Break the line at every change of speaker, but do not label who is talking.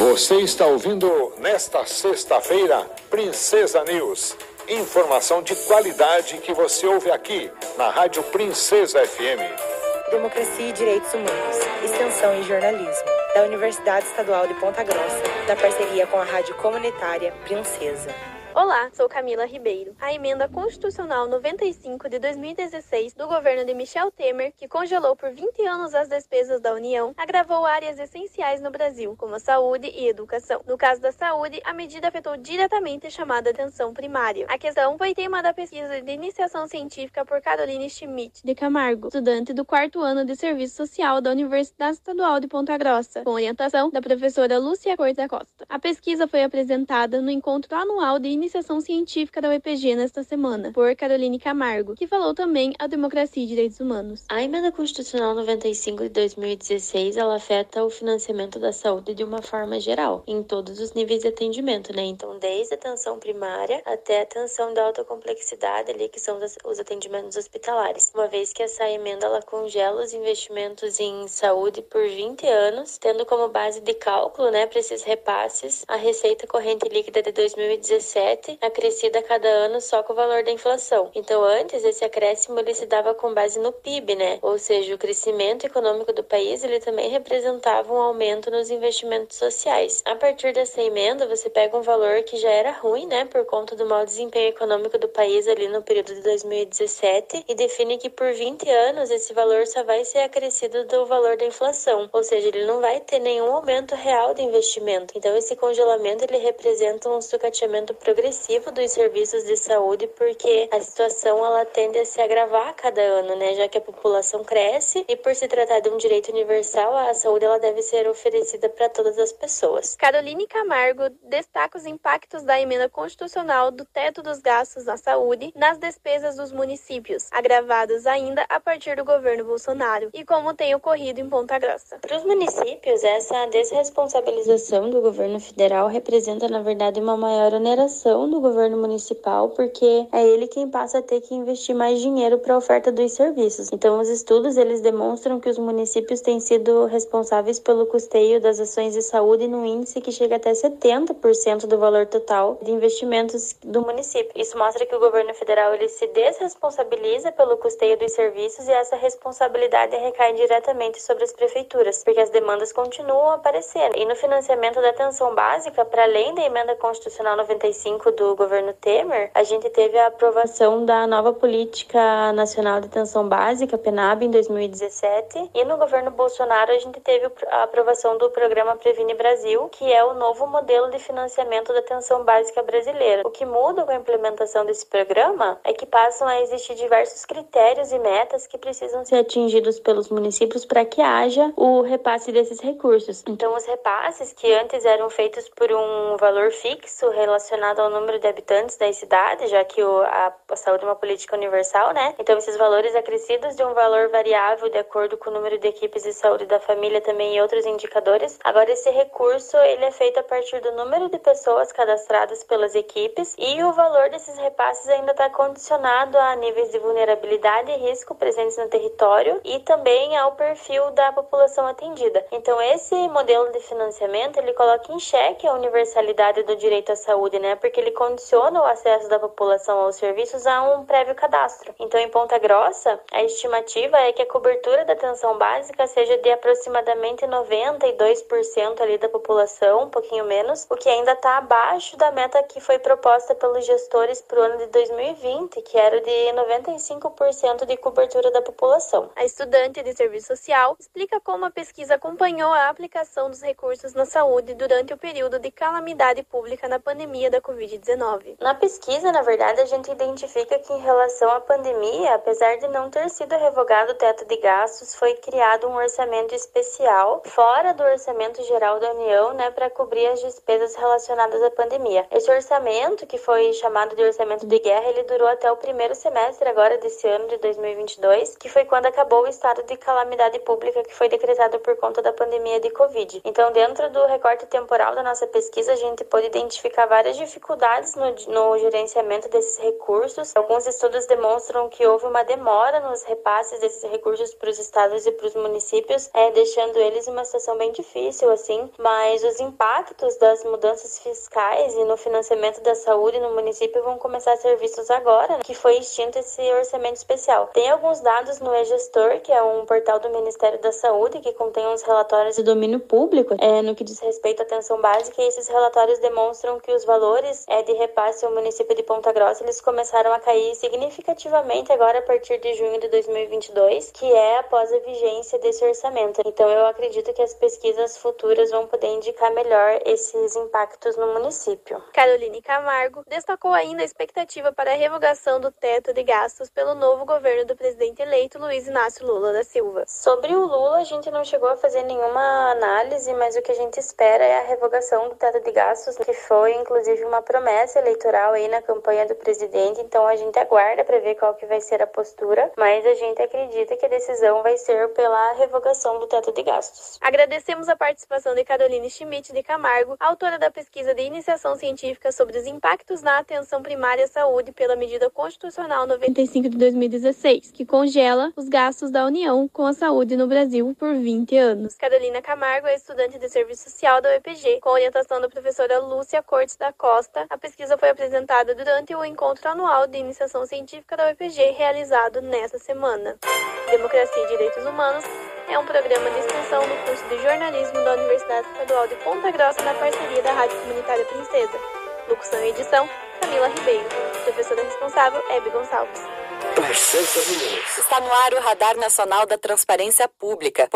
Você está ouvindo nesta sexta-feira Princesa News. Informação de qualidade que você ouve aqui na Rádio Princesa FM.
Democracia e Direitos Humanos, Extensão e Jornalismo, da Universidade Estadual de Ponta Grossa, da parceria com a Rádio Comunitária Princesa.
Olá, sou Camila Ribeiro. A emenda constitucional 95 de 2016 do governo de Michel Temer, que congelou por 20 anos as despesas da União, agravou áreas essenciais no Brasil, como a saúde e educação. No caso da saúde, a medida afetou diretamente a chamada atenção primária. A questão foi tema da pesquisa de iniciação científica por Caroline Schmidt de Camargo, estudante do quarto ano de serviço social da Universidade Estadual de Ponta Grossa, com orientação da professora Lúcia Corta Costa. A pesquisa foi apresentada no encontro anual de iniciação científica da UEPG nesta semana, por Caroline Camargo, que falou também a democracia e direitos humanos.
A emenda constitucional 95 de 2016, ela afeta o financiamento da saúde de uma forma geral, em todos os níveis de atendimento, né? Então, desde a atenção primária até a atenção de alta complexidade ali, que são os atendimentos hospitalares. Uma vez que essa emenda ela congela os investimentos em saúde por 20 anos, tendo como base de cálculo, né, para esses repasses, a receita corrente líquida de 2017 acrescida a cada ano só com o valor da inflação. Então, antes, esse acréscimo ele se dava com base no PIB, né? Ou seja, o crescimento econômico do país ele também representava um aumento nos investimentos sociais. A partir dessa emenda, você pega um valor que já era ruim, né, por conta do mau desempenho econômico do país ali no período de 2017 e define que por 20 anos esse valor só vai ser acrescido do valor da inflação, ou seja, ele não vai ter nenhum aumento real de investimento. Então, esse congelamento ele representa um sucateamento progressivo progressivo dos serviços de saúde, porque a situação ela tende a se agravar a cada ano, né? Já que a população cresce e por se tratar de um direito universal, a saúde ela deve ser oferecida para todas as pessoas.
Caroline Camargo destaca os impactos da emenda constitucional do teto dos gastos na saúde nas despesas dos municípios, agravados ainda a partir do governo Bolsonaro, e como tem ocorrido em Ponta Grossa.
Para os municípios, essa desresponsabilização do governo federal representa, na verdade, uma maior oneração do governo municipal, porque é ele quem passa a ter que investir mais dinheiro para a oferta dos serviços. Então, os estudos eles demonstram que os municípios têm sido responsáveis pelo custeio das ações de saúde no índice que chega até 70% do valor total de investimentos do município. Isso mostra que o governo federal ele se desresponsabiliza pelo custeio dos serviços e essa responsabilidade recai diretamente sobre as prefeituras, porque as demandas continuam aparecendo. E no financiamento da atenção básica, para além da emenda constitucional 95 do governo Temer, a gente teve a aprovação da nova Política Nacional de Atenção Básica, PNAB, em 2017, e no governo Bolsonaro a gente teve a aprovação do programa Previne Brasil, que é o novo modelo de financiamento da atenção básica brasileira. O que muda com a implementação desse programa é que passam a existir diversos critérios e metas que precisam ser atingidos pelos municípios para que haja o repasse desses recursos. Então, os repasses que antes eram feitos por um valor fixo relacionado ao número de habitantes das cidades, já que o, a, a, saúde é uma política universal, né? Então, esses valores acrescidos de um valor variável de acordo com o número de equipes de saúde da família também e outros indicadores. Agora, esse recurso, ele é feito a partir do número de pessoas cadastradas pelas equipes e o valor desses repasses ainda está condicionado a níveis de vulnerabilidade e risco presentes no território e também ao perfil da população atendida. Então, esse modelo de financiamento, ele coloca em xeque a universalidade do direito à saúde, né? Porque ele condiciona o acesso da população aos serviços a um prévio cadastro. Então, em Ponta Grossa, a estimativa é que a cobertura da atenção básica seja de aproximadamente 92% ali da população, um pouquinho menos, o que ainda está abaixo da meta que foi proposta pelos gestores para o ano de 2020, que era de 95% de cobertura da população.
A estudante de serviço social explica como a pesquisa acompanhou a aplicação dos recursos na saúde durante o período de calamidade pública na pandemia da Covid. Covid-19.
Na pesquisa, na verdade, a gente identifica que em relação à pandemia, apesar de não ter sido revogado o teto de gastos, foi criado um orçamento especial fora do orçamento geral da União, né, para cobrir as despesas relacionadas à pandemia. Esse orçamento, que foi chamado de orçamento de guerra, ele durou até o primeiro semestre agora desse ano de 2022, que foi quando acabou o estado de calamidade pública que foi decretado por conta da pandemia de Covid. Então, dentro do recorte temporal da nossa pesquisa, a gente pôde identificar várias dificuldades dificuldades no, no gerenciamento desses recursos. Alguns estudos demonstram que houve uma demora nos repasses desses recursos para os estados e para os municípios, é, deixando eles em uma situação bem difícil, assim. Mas os impactos das mudanças fiscais e no financiamento da saúde no município vão começar a ser vistos agora, que foi extinto esse orçamento especial. Tem alguns dados no e-gestor, que é um portal do Ministério da Saúde, que contém uns relatórios de domínio público é, no que diz respeito à atenção básica, e esses relatórios demonstram que os valores é, de repasse ao município de Ponta Grossa eles começaram a cair significativamente agora a partir de junho de 2022, que é após a vigência desse orçamento. Então eu acredito que as pesquisas futuras vão poder indicar melhor esses impactos no município.
Caroline Camargo destacou ainda a expectativa para a revogação do teto de gastos pelo novo governo do presidente eleito Luiz Inácio Lula da Silva.
Sobre o Lula, a gente não chegou a fazer nenhuma análise, mas o que a gente espera é a revogação do teto de gastos, que foi inclusive uma promessa eleitoral aí na campanha do presidente. Então a gente aguarda para ver qual que vai ser a postura, mas a gente acredita que a decisão vai ser pela revogação do teto de gastos.
Agradecemos a participação de Caroline Schmidt de Camargo, autora da pesquisa de iniciação científica sobre os impactos na atenção primária à saúde pela medida constitucional 95 de 2016, que congela os gastos da União com a saúde no Brasil por 20 anos. Carolina Camargo é estudante de serviço social da UEPG, com orientação da professora Lúcia Cortes da Costa. A pesquisa foi apresentada durante o encontro anual de iniciação científica da UEPG, realizado nesta semana. Democracia e Direitos Humanos é um programa de extensão do curso de jornalismo da Universidade Estadual de Ponta Grossa na parceria da Rádio Comunitária Princesa. Locução e edição, Camila Ribeiro. Professora responsável, Hebe Gonçalves.
Está no ar o Radar Nacional da Transparência Pública.